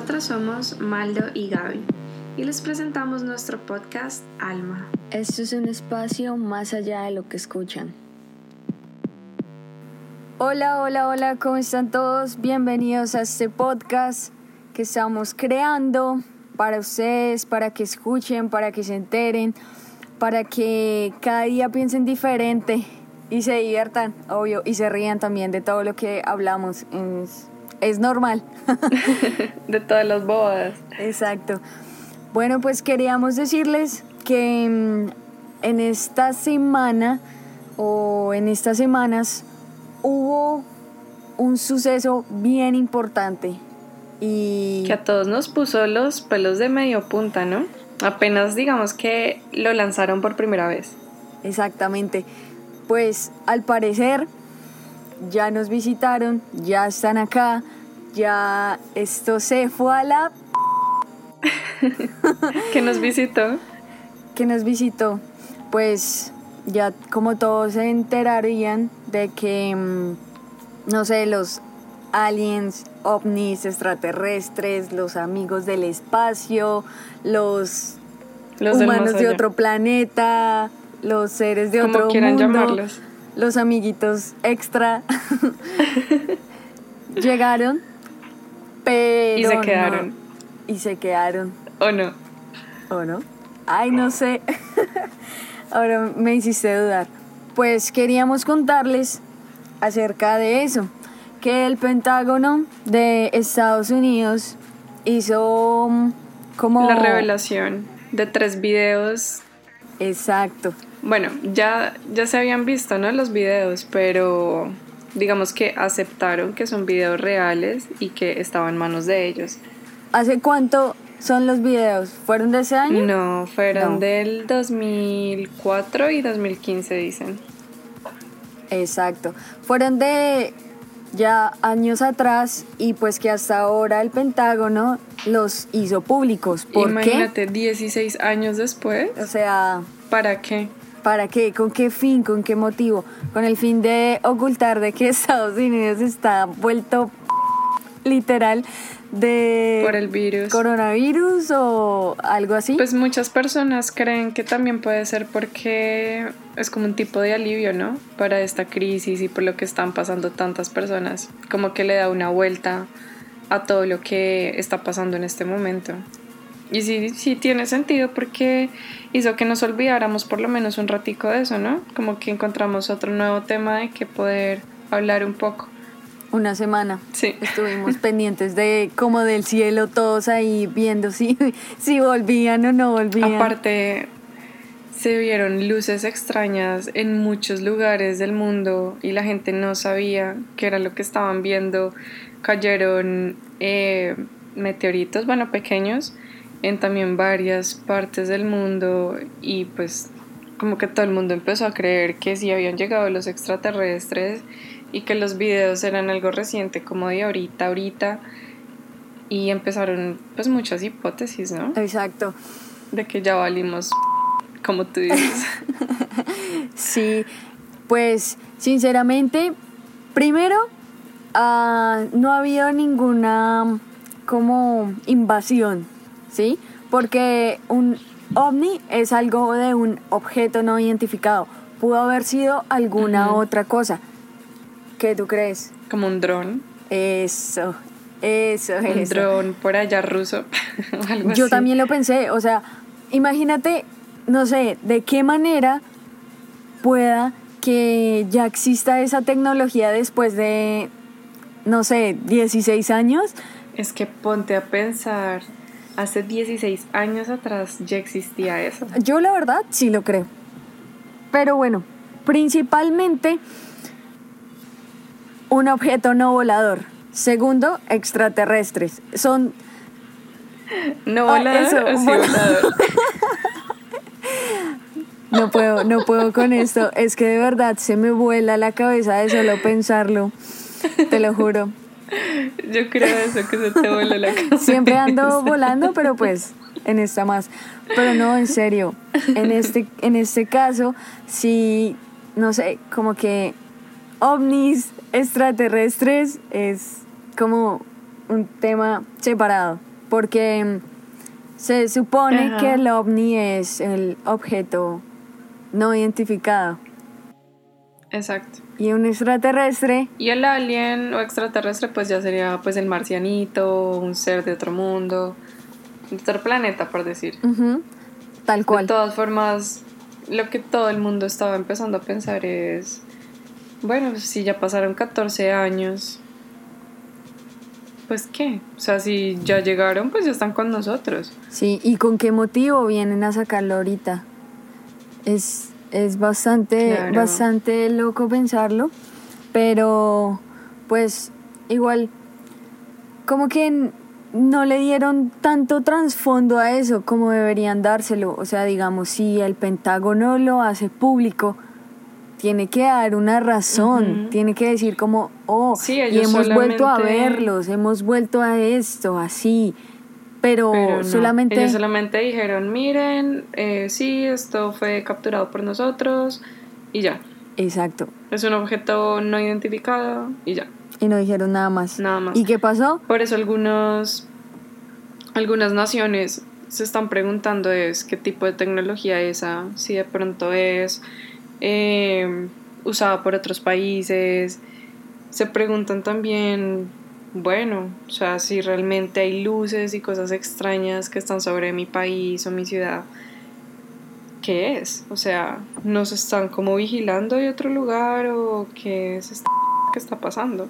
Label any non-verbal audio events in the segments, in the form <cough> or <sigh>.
Nosotras somos Maldo y Gaby y les presentamos nuestro podcast Alma. Esto es un espacio más allá de lo que escuchan. Hola, hola, hola, ¿cómo están todos? Bienvenidos a este podcast que estamos creando para ustedes, para que escuchen, para que se enteren, para que cada día piensen diferente y se diviertan, obvio, y se rían también de todo lo que hablamos. Es, es normal. <laughs> de todas las bodas. Exacto. Bueno, pues queríamos decirles que mm, en esta semana o en estas semanas hubo un suceso bien importante y... Que a todos nos puso los pelos de medio punta, ¿no? Apenas digamos que lo lanzaron por primera vez. Exactamente. Pues al parecer ya nos visitaron, ya están acá, ya esto se fue a la... <laughs> que nos visitó. Que nos visitó. Pues ya como todos se enterarían de que, mm, no sé, los aliens, ovnis, extraterrestres, los amigos del espacio, los, humanos de otro planeta, los seres de otro mundo, los amiguitos extra, <laughs> llegaron, pero y se quedaron. y se quedaron. ¿O no? ¿O no? Ay, no sé. <laughs> Ahora me hiciste dudar. Pues queríamos contarles acerca de eso, que el Pentágono de Estados Unidos hizo mm, como... La revelación de tres videos. Exacto. Bueno, ya, ya se habían visto, ¿no? Los videos, pero digamos que aceptaron que son videos reales y que estaban en manos de ellos. ¿Hace cuánto son los videos? ¿Fueron de ese año? No, fueron del 2004 y 2015, dicen. Exacto. Fueron de ya años atrás y pues que hasta ahora el Pentágono los hizo públicos. ¿Por Imagínate, 16 años después. O sea... ¿Para qué? ¿Para qué? ¿Con qué fin? ¿Con qué motivo? Con el fin de ocultar de que <laughs> Estados Unidos está vuelto <laughs> literal de por el virus coronavirus o algo así pues muchas personas creen que también puede ser porque es como un tipo de alivio no para esta crisis y por lo que están pasando tantas personas como que le da una vuelta a todo lo que está pasando en este momento y sí, sí tiene sentido porque hizo que nos olvidáramos por lo menos un ratico de eso, ¿no? Como que encontramos otro nuevo tema de que poder hablar un poco. Una semana. Sí. Estuvimos <laughs> pendientes de como del cielo, todos ahí viendo si, <laughs> si volvían o no volvían. Aparte, se vieron luces extrañas en muchos lugares del mundo y la gente no sabía qué era lo que estaban viendo. Cayeron eh, meteoritos, bueno, pequeños en también varias partes del mundo y pues como que todo el mundo empezó a creer que sí habían llegado los extraterrestres y que los videos eran algo reciente como de ahorita, ahorita y empezaron pues muchas hipótesis, ¿no? Exacto. De que ya valimos <laughs> como tú dices. <laughs> sí, pues sinceramente, primero, uh, no ha habido ninguna como invasión ¿sí? Porque un ovni es algo de un objeto no identificado. Pudo haber sido alguna otra cosa. ¿Qué tú crees? Como un dron. Eso, eso, un dron por allá ruso. <laughs> Yo también lo pensé, o sea, imagínate, no sé, de qué manera pueda que ya exista esa tecnología después de, no sé, 16 años. Es que ponte a pensar, hace 16 años atrás ya existía eso. Yo la verdad sí lo creo. Pero bueno, principalmente un objeto no volador. Segundo, extraterrestres. Son... No ah, volador, volador. No puedo, no puedo con esto. Es que de verdad se me vuela la cabeza de solo pensarlo. Te lo juro. <laughs> Yo creo eso, que se te vuela la <laughs> cabeza. Siempre ando volando, pero pues en esta más. Pero no, en serio, en este, en este caso, sí, no sé, como que ovnis extraterrestres es como un tema separado. porque se supone que el ovni es el objeto no identificado. Exacto. Y un extraterrestre. Y el alien o extraterrestre pues ya sería pues el marcianito, un ser de otro mundo, de otro planeta por decir. Tal cual. De todas formas, lo que todo el mundo estaba empezando a pensar es, bueno, si ya pasaron 14 años, pues qué, o sea, si ya llegaron, pues ya están con nosotros. Sí, ¿y con qué motivo vienen a sacarlo ahorita? Es, es bastante, bastante loco pensarlo, pero pues igual, como que no le dieron tanto trasfondo a eso como deberían dárselo. O sea, digamos, si el Pentágono lo hace público, tiene que dar una razón, tiene que decir como, oh, y hemos vuelto a verlos, hemos vuelto a esto, así. Pero, solamente... Ellos solamente dijeron, miren, eh, sí, esto fue capturado por nosotros y ya. Exacto. Es un objeto no identificado y ya. Y no dijeron nada más. Nada más. ¿Y qué pasó? Por eso algunos, algunas naciones se están preguntando es qué tipo de tecnología es esa, si de pronto es eh, usada por otros países. Se preguntan también, bueno, o sea, si realmente hay luces y cosas extrañas que están sobre mi país o mi ciudad. ¿Qué es? O sea, ¿nos están como vigilando de otro lugar o qué es <laughs> qué está pasando?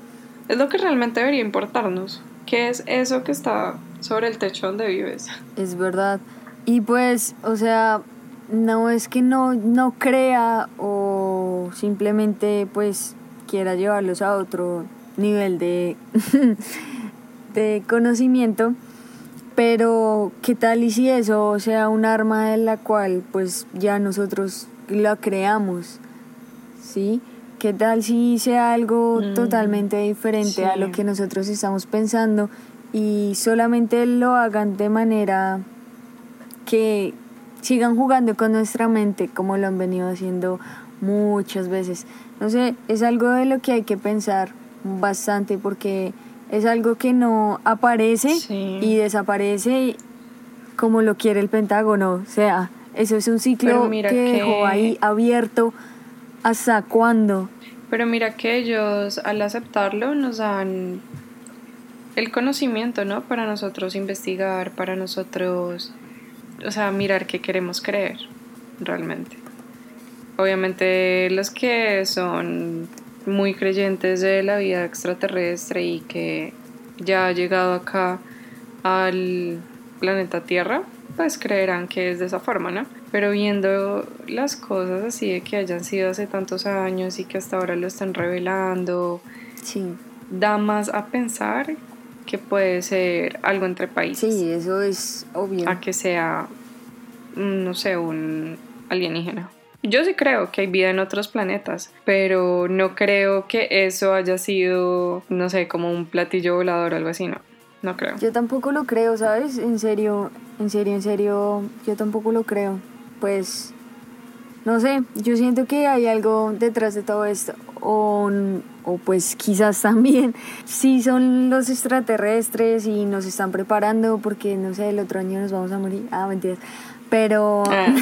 Es lo que realmente debería importarnos. ¿Qué es eso que está sobre el techo donde vives? <laughs> Es verdad. Y pues, o sea, no es que no, no crea o simplemente pues quiera llevarlos a otro nivel de, <laughs> de conocimiento, pero qué tal y si eso sea un arma de la cual pues ya nosotros la creamos, ¿sí? ¿Qué tal si sea algo mm, totalmente diferente a lo que nosotros estamos pensando y solamente lo hagan de manera que sigan jugando con nuestra mente como lo han venido haciendo muchas veces? No sé, es algo de lo que hay que pensar bastante porque es algo que no aparece y desaparece como lo quiere el Pentágono. O sea, eso es un ciclo que, que dejó ahí abierto ¿Hasta cuándo? Pero mira que ellos al aceptarlo nos dan el conocimiento, ¿no? Para nosotros investigar, para nosotros, o sea, mirar qué queremos creer realmente. Obviamente los que son muy creyentes de la vida extraterrestre y que ya ha llegado acá al planeta Tierra, pues creerán que es de esa forma, ¿no? Pero viendo las cosas así de que hayan sido hace tantos años y que hasta ahora lo están revelando, sí. da más a pensar que puede ser algo entre países. Sí, eso es obvio. A que sea, mm, no sé, un alienígena. Yo sí creo que hay vida en otros planetas, pero no creo que eso haya sido, no sé, como un platillo volador o algo así, no. No creo. Yo tampoco lo creo, ¿sabes? En serio, en serio, en serio, yo tampoco lo creo pues, no sé, yo siento que hay algo detrás de todo esto. O, o pues quizás <laughs> también sí son los extraterrestres y nos están preparando porque, no sé, el otro año nos vamos a morir. Ah, mentiras. Pero... Ah.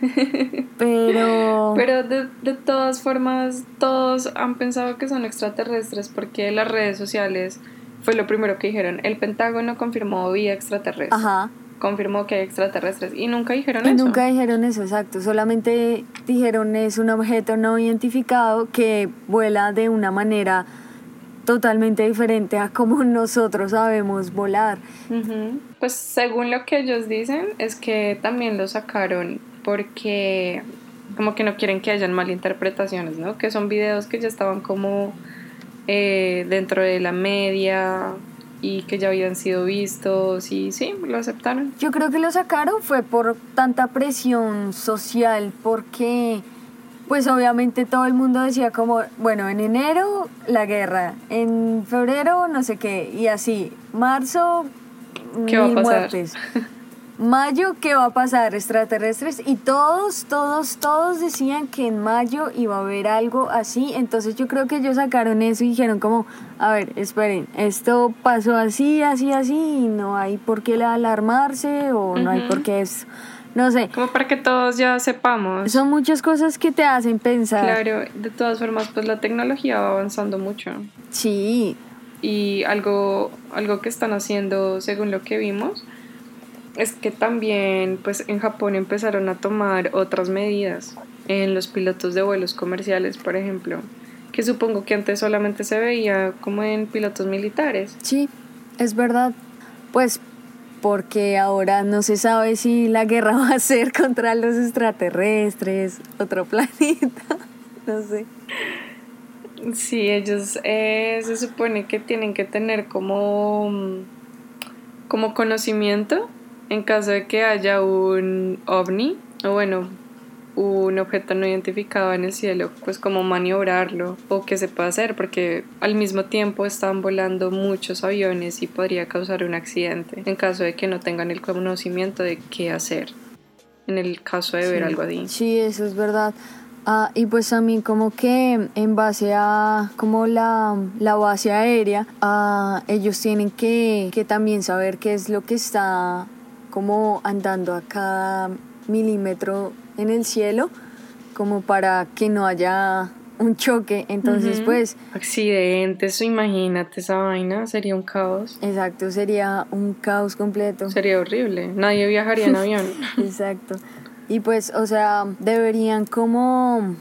<laughs> pero... Pero de, de todas formas, todos han pensado que son extraterrestres porque las redes sociales fue lo primero que dijeron. El Pentágono confirmó vida extraterrestre. Ajá confirmó que hay extraterrestres y nunca dijeron y eso. Nunca dijeron eso, exacto. Solamente dijeron es un objeto no identificado que vuela de una manera totalmente diferente a como <laughs> nosotros sabemos volar. Pues según lo que ellos dicen es que también lo sacaron porque como que no quieren que hayan malinterpretaciones, ¿no? Que son videos que ya estaban como eh, dentro de la media y que ya habían sido vistos y sí, lo aceptaron. Yo creo que lo sacaron fue por tanta presión social, porque pues obviamente todo el mundo decía como, bueno, en enero la guerra, en febrero no sé qué, y así, marzo ¿Qué mil muertes. mayo, ¿qué va a pasar? Extraterrestres. Y todos, todos, todos decían que en mayo iba a haber algo así. Entonces yo creo que ellos sacaron eso y dijeron como, a ver, esperen, esto pasó así, así, así, y no hay por qué alarmarse o no hay por qué eso. No sé. Como para que todos ya sepamos. Son muchas cosas que te hacen pensar. Claro, de todas formas, pues la tecnología va avanzando mucho. Sí. Y algo, algo que están haciendo, según lo que vimos, es que también pues en Japón empezaron a tomar otras medidas en los pilotos de vuelos comerciales, por ejemplo, que supongo que antes solamente se veía como en pilotos militares. Sí, es verdad. Pues porque ahora no se sabe si la guerra <laughs> va a ser contra los extraterrestres, otro <laughs> planeta, no sé. Sí, ellos eh, se supone que tienen que tener como, como conocimiento en caso de que haya un ovni, o bueno, un objeto no identificado en el cielo, pues cómo maniobrarlo o qué se puede hacer, porque al mismo tiempo están volando muchos aviones y podría causar un accidente en caso de que no tengan el conocimiento de qué hacer, en el caso de ver algo así. Sí, eso es verdad. Ah, y pues a mí como que en base a como la, la base aérea, ah, ellos tienen que, que también saber qué es lo que está como andando a cada milímetro en el cielo, como para que no haya un choque. Entonces, pues... Accidentes, imagínate esa vaina, sería un caos. Exacto, sería un caos completo. Sería horrible, nadie viajaría en avión. <laughs> Exacto. Y pues, o sea, deberían como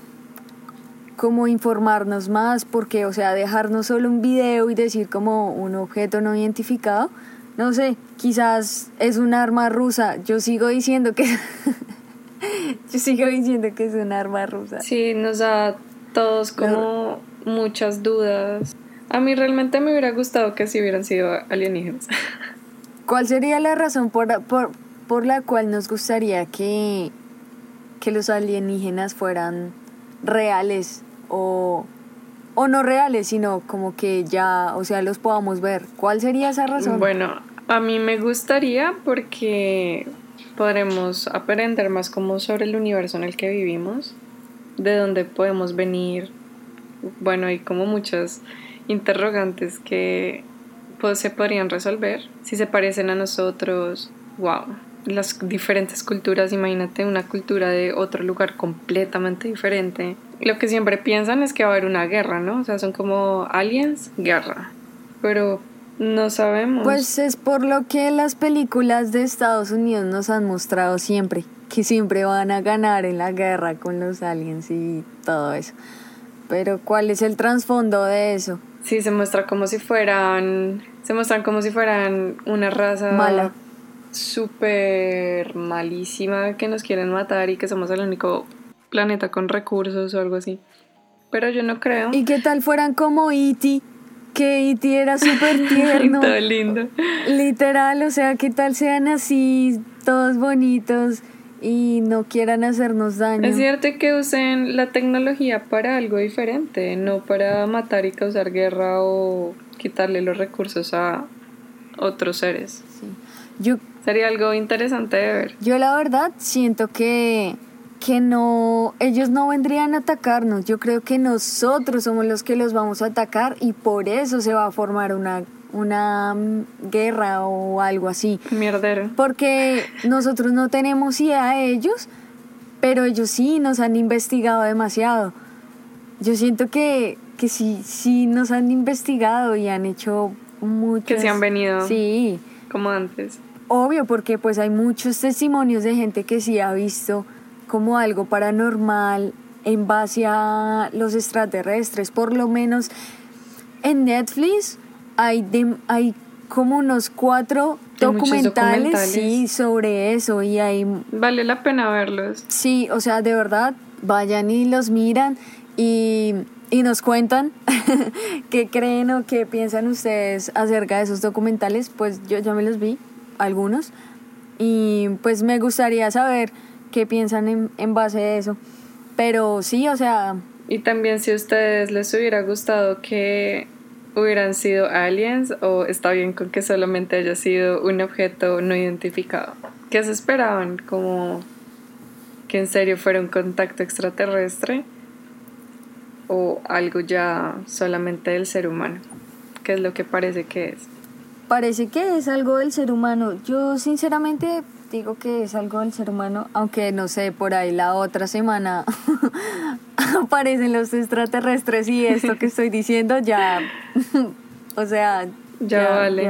como informarnos más, porque, o sea, dejarnos solo un video y decir como un objeto no identificado, no sé, quizás es un arma rusa. Yo sigo diciendo que <laughs> <laughs> yo sigo diciendo que es un arma rusa. Sí, nos da todos como muchas dudas. A mí realmente me hubiera gustado que si hubieran sido alienígenas. <laughs> ¿Cuál sería la razón por, por, por la cual nos gustaría que, que los alienígenas fueran reales o o no reales, sino como que ya, o sea, los podamos ver. ¿Cuál sería esa razón? Bueno, a mí me gustaría porque podremos aprender más como sobre el universo en el que vivimos, de dónde podemos venir. Bueno, hay como muchas interrogantes que pues, se podrían resolver si se parecen a nosotros. Wow, las diferentes culturas, imagínate una cultura de otro lugar completamente diferente. Lo que siempre piensan es que va a haber una guerra, ¿no? O sea, son como aliens, guerra. Pero no sabemos. Pues es por lo que las películas de Estados Unidos nos han mostrado siempre, que siempre van a ganar en la guerra con los aliens y todo eso. Pero ¿cuál es el trasfondo de eso? Sí, se muestra como si fueran, se muestran como si fueran una raza mala súper malísima que nos quieren matar y que somos el único planeta con recursos o algo así. Pero yo no creo. ¿Y qué tal fueran como E.T.? Que E.T. era súper <laughs> tierno. Todo lindo. Literal, o sea, ¿qué tal sean así, todos bonitos y no quieran hacernos daño? Es cierto que usen la tecnología para algo diferente, no para matar y causar guerra o quitarle los recursos a otros seres. Sí. Yo Sería algo interesante de ver. Yo la verdad siento que, que no, ellos no vendrían a atacarnos. Yo creo que nosotros somos los que los vamos a atacar y por eso se va a formar una, una guerra o algo así. Mierdero. Porque nosotros no tenemos idea de ellos, pero ellos sí nos han investigado demasiado. Yo siento que, que sí, sí nos han investigado y han hecho muchas... Que se han venido. Sí. Como antes. Obvio, porque pues hay muchos testimonios de gente que sí ha visto como algo paranormal en base a los extraterrestres. Por lo menos en Netflix hay, hay como unos cuatro documentales, documentales, sí, sobre eso y hay... Vale la pena verlos. Sí, o sea, de verdad, vayan y los miran y, y nos cuentan <laughs> qué creen o qué piensan ustedes acerca de esos documentales. Pues yo ya me los vi algunos. Y pues me gustaría saber qué piensan en, en base a eso. Pero sí, o sea... Y también si a ustedes les hubiera gustado que hubieran sido aliens o está bien con que solamente haya sido un objeto no identificado. ¿Qué se esperaban? Como que en serio fuera un contacto extraterrestre o algo ya solamente del ser humano. ¿Qué es lo que parece que es? Parece que es algo del ser humano. Yo sinceramente digo que es algo del ser humano, aunque no sé, por ahí la otra semana <laughs> aparecen los extraterrestres y esto que estoy diciendo ya, <laughs> o sea, ya, vale.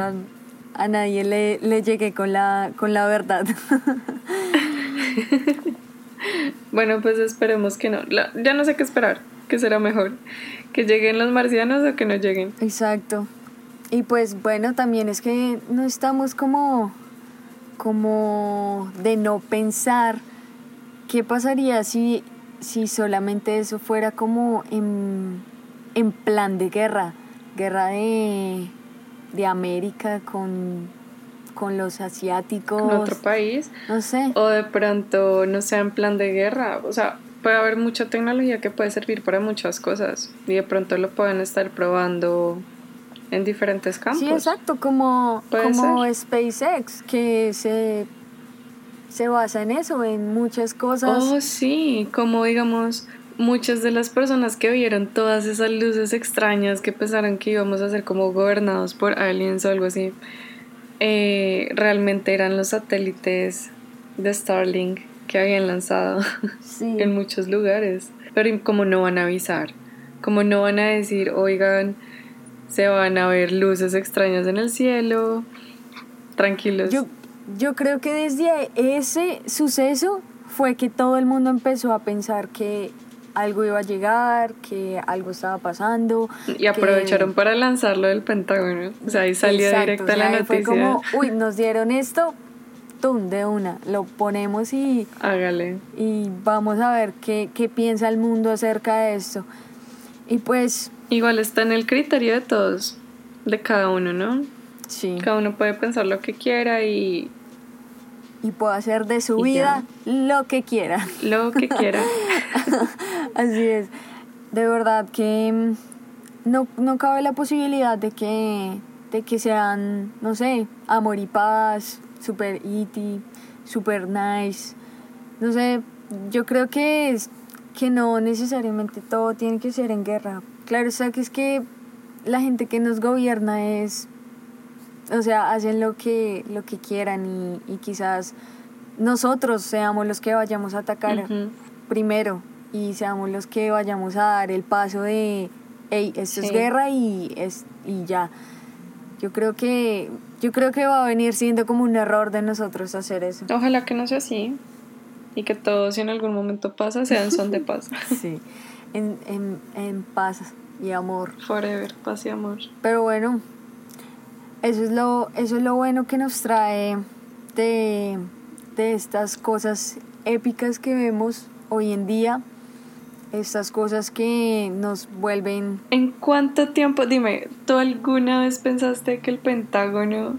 a nadie le, le llegué con la, con la verdad. <laughs> bueno, pues esperemos que no. ya no sé qué esperar, que será mejor. Que lleguen los marcianos o que no lleguen. Exacto. Y pues bueno, también es que no estamos como como de no pensar qué pasaría si, si solamente eso fuera como en, plan de guerra, guerra de, América con, con los asiáticos. Con otro país. No sé. O de pronto no sea en plan de guerra. O sea, puede haber mucha tecnología que puede servir para muchas cosas y de pronto lo pueden estar probando en diferentes campos. Sí, exacto, como, como SpaceX, que se, se basa en eso, en muchas cosas. Oh, sí, como digamos, muchas de las personas que vieron todas esas luces extrañas que pensaron que íbamos a ser como gobernados por aliens o algo así, eh, realmente eran los satélites de Starlink que habían lanzado <laughs> en muchos lugares. Pero como no van a avisar, como no van a decir, oigan, se van a ver luces extrañas en el cielo, tranquilos. Yo, yo creo que desde ese suceso fue que todo el mundo empezó a pensar que algo iba a llegar, que algo estaba pasando. Y aprovecharon para lanzarlo del Pentágono. O sea, ahí salió directa la noticia. Fue como, uy, nos dieron esto, tum, de una. Lo ponemos y. Hágale. Y vamos a ver qué, qué piensa el mundo acerca de esto. Y pues Igual está en el criterio de todos, de cada uno, ¿no? Sí. Cada uno puede pensar lo que quiera y... Y puede hacer de su vida lo que quiera. Lo que quiera. <laughs> Así es. De verdad que mm, no, no cabe la posibilidad de que, de que sean, no sé, amor y paz, super iti, super nice. No sé, yo creo que, es, que no necesariamente todo tiene que ser en guerra Claro, o sea que es que la gente que nos gobierna es, o sea, hacen lo que, lo que quieran y, quizás nosotros seamos los que vayamos a atacar primero y seamos los que vayamos a dar el paso de, hey, esto es guerra y, es, y ya. Yo creo que yo creo que va a venir siendo como un error de nosotros hacer eso. Ojalá que no sea así y que todo si en algún momento pasa sean son de paz. <laughs> sí en, en, en paz y amor. Forever, paz y amor. Pero bueno, eso es lo, eso es lo bueno que nos trae de, de estas cosas épicas que vemos hoy en día. Estas cosas que nos vuelven... ¿En cuánto tiempo? Dime, ¿tú alguna vez pensaste que el Pentágono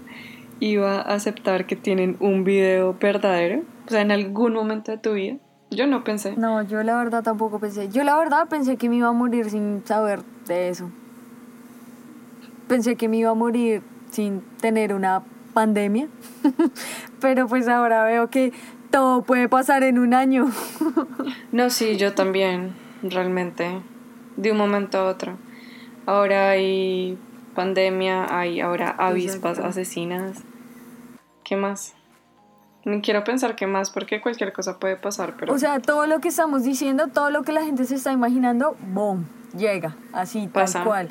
iba a aceptar que tienen un video verdadero? O sea, en algún momento de tu vida. Yo no pensé. No, yo la verdad tampoco pensé. Yo la verdad pensé que me iba a morir sin saber de eso. Pensé que me iba a morir sin tener una pandemia. <laughs> Pero pues ahora veo que todo puede pasar en un año. <laughs> no, sí, yo también, realmente. De un momento a otro. Ahora hay pandemia, hay ahora avispas asesinas. ¿Qué más? Quiero pensar que más porque cualquier cosa puede pasar, pero... O sea, todo lo que estamos diciendo, todo lo que la gente se está imaginando, ¡boom! Llega, así, pasa. tal cual.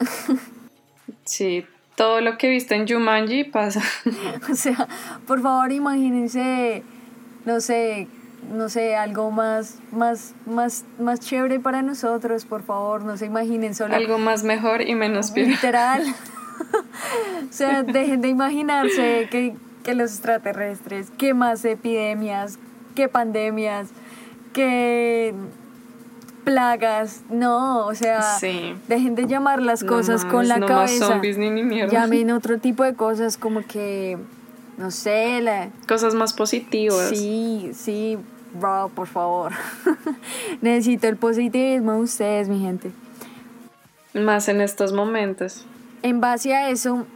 <laughs> sí, todo lo que viste en Jumanji pasa. <laughs> o sea, por favor imagínense, no sé, no sé, algo más, más, más, más chévere para nosotros, por favor, no se imaginen solo... Algo más mejor y menos <laughs> peor. Literal. o sea, dejen de imaginarse que que los extraterrestres, que más epidemias, que pandemias, que plagas, no, o sea, dejen de llamar las cosas con la cabeza. Zombies, ni, ni Llamen otro tipo de cosas como que, no sé, la... cosas más positivas. Sí, sí, bro, por favor. <laughs> Necesito el positivismo de ustedes, mi gente. Más en estos momentos. En base a eso,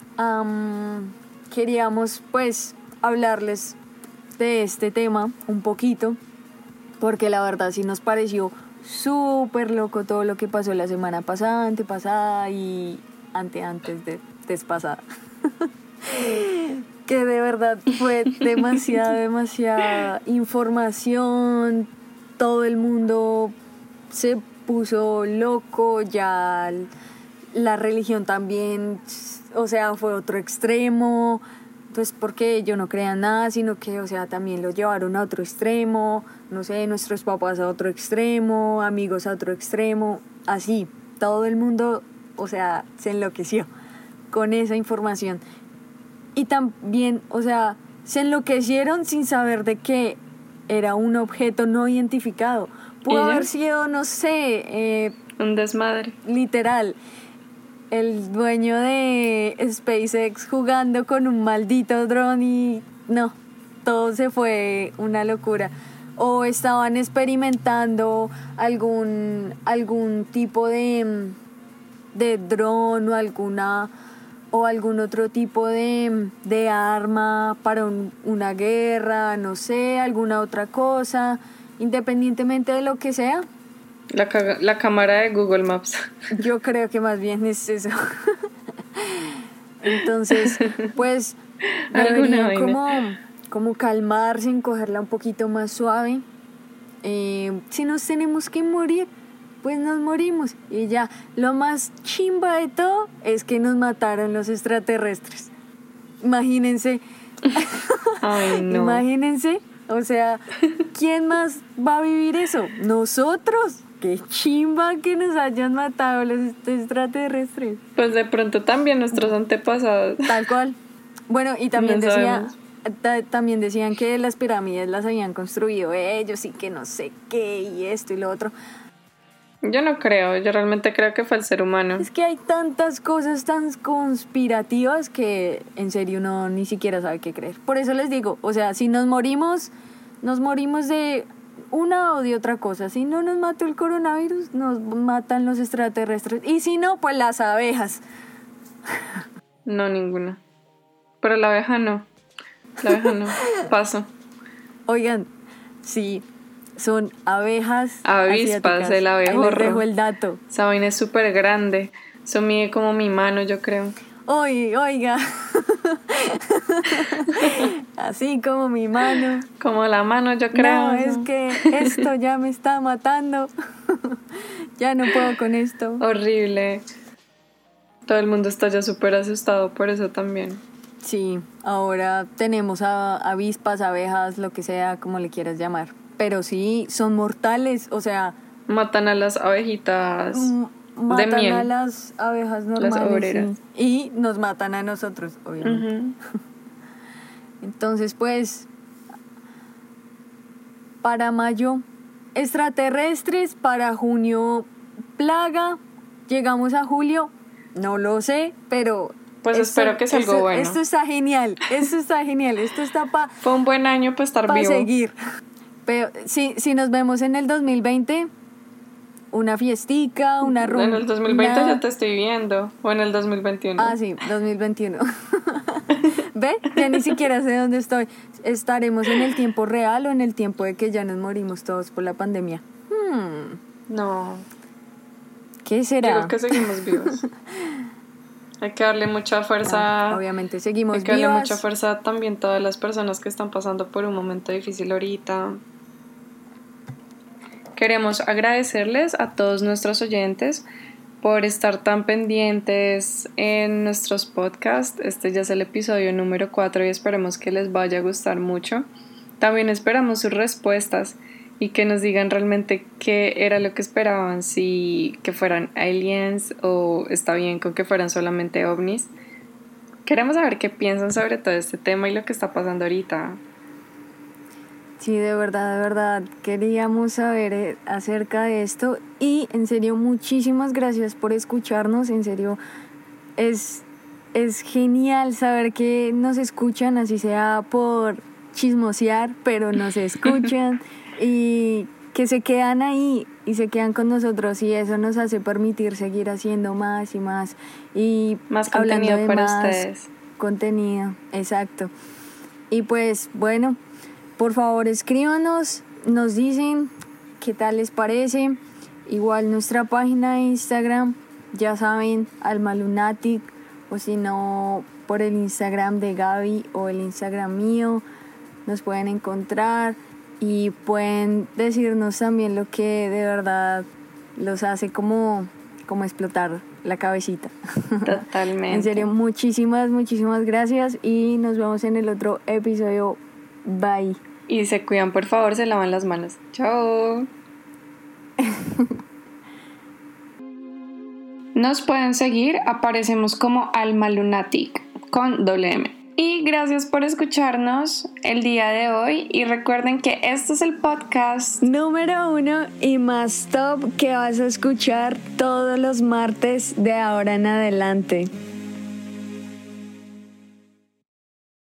queríamos pues hablarles de este tema un poquito, porque la verdad sí nos pareció súper loco todo lo que pasó la semana pasada, antepasada y ante antes de despasada. <laughs> que de verdad fue <laughs> demasiada, demasiada información. Todo el mundo se puso loco, ya la religión también, o sea, fue otro extremo. Entonces, porque yo no creía nada, sino que, o sea, también lo llevaron a otro extremo, no sé, nuestros papás a otro extremo, amigos a otro extremo, así, todo el mundo, o sea, se enloqueció con esa información. Y también, o sea, se enloquecieron sin saber de qué era un objeto no identificado. Pudo haber sido, no sé... Eh, un desmadre. Literal. El dueño de SpaceX jugando con un maldito dron y no, todo se fue una locura. O estaban experimentando algún, algún tipo de, de dron o alguna o algún otro tipo de, de arma para una guerra, no sé, alguna otra cosa, independientemente de lo que sea. La, la cámara de Google Maps. <laughs> Yo creo que más bien es eso. <laughs> Entonces, <laughs> pues, deberían como, como calmarse, cogerla un poquito más suave. Eh, si nos tenemos que morir, pues nos morimos. Y ya, lo más chimba de todo es que nos mataron los extraterrestres. Imagínense. Ay, no. Imagínense. O sea, ¿quién más va a vivir eso? Nosotros. Qué chimba que nos hayan matado los extraterrestres. Pues de pronto también nuestros antepasados. Tal cual. Bueno, y también decía, también decían que las pirámides las habían construido ellos y que no sé qué y esto y lo otro. Yo no creo, yo realmente creo que fue el ser humano. Es que hay tantas cosas tan conspirativas que en serio uno ni siquiera sabe qué creer. Por eso les digo, o sea, si nos morimos, nos morimos de una o de otra cosa. Si no nos mató el coronavirus, nos matan los extraterrestres. Y si no, pues las abejas. No, ninguna. Pero la abeja no. La abeja no. <laughs> Paso. Oigan, sí, son abejas. Avispas, el abejorro. Les dejo el dato. Esa vaina es súper grande. Eso mide como mi mano, yo creo. Oye, oiga. <laughs> Así como mi mano. Como la mano, yo creo. No, es que esto ya me está matando. <laughs> ya no puedo con esto. Horrible. Todo el mundo está ya súper asustado por eso también. Sí, ahora tenemos a avispas, abejas, lo que sea, como le quieras llamar pero sí son mortales, o sea... Matan a las abejitas matan a las abejas normales. Y nos matan a nosotros, obviamente. <laughs> Entonces, pues, para mayo, extraterrestres, para junio, plaga, llegamos a julio, no lo sé, pero... Pues espero que sea algo bueno. Esto está genial, esto está genial, esto está para... Fue un buen año para estar vivo. Para seguir. Pero si, si nos vemos en el 2020, una fiestica, una rumba. En el 2020 ya te estoy viendo. O en el 2021. Ah, sí, 2021. <laughs> ¿Ve? Ya ni siquiera sé dónde estoy. ¿Estaremos en el tiempo real o en el tiempo de que ya nos morimos todos por la pandemia? Hmm. No. ¿Qué será? Creo que seguimos vivos. <laughs> Hay que darle mucha fuerza. obviamente seguimos Hay que darle mucha fuerza también a todas las personas que están pasando por un momento difícil ahorita. Queremos agradecerles a todos nuestros oyentes por estar tan pendientes en nuestros podcasts. Este ya es el episodio número 4 y esperemos que les vaya a gustar mucho. También esperamos sus respuestas y que nos digan realmente qué era lo que esperaban, si que fueran aliens o está bien con que fueran solamente ovnis. Queremos saber qué piensan sobre todo este tema y lo que está pasando ahorita. Sí, de verdad, de verdad, queríamos saber eh, acerca de esto. Y en serio muchísimas gracias por escucharnos, en serio es, es genial saber que nos escuchan, así sea por chismosear, pero nos <laughs> escuchan y que se quedan ahí y se quedan con nosotros. Y eso nos hace permitir seguir haciendo más y más y más contenido para ustedes. Contenido, exacto. Y pues bueno, por favor escríbanos, nos dicen qué tal les parece. Igual nuestra página de Instagram, ya saben, Alma Lunatic, o si no, por el Instagram de Gaby o el Instagram mío, nos pueden encontrar y pueden decirnos también lo que de verdad los hace como, como explotar la cabecita. Totalmente. <laughs> en serio, muchísimas, muchísimas gracias y nos vemos en el otro episodio. Bye. Y se cuidan, por favor, se lavan las manos. Chao. <laughs> Nos pueden seguir, aparecemos como Alma Lunatic con doble M. Y gracias por escucharnos el día de hoy y recuerden que este es el podcast número uno y más top que vas a escuchar todos los martes de ahora en adelante.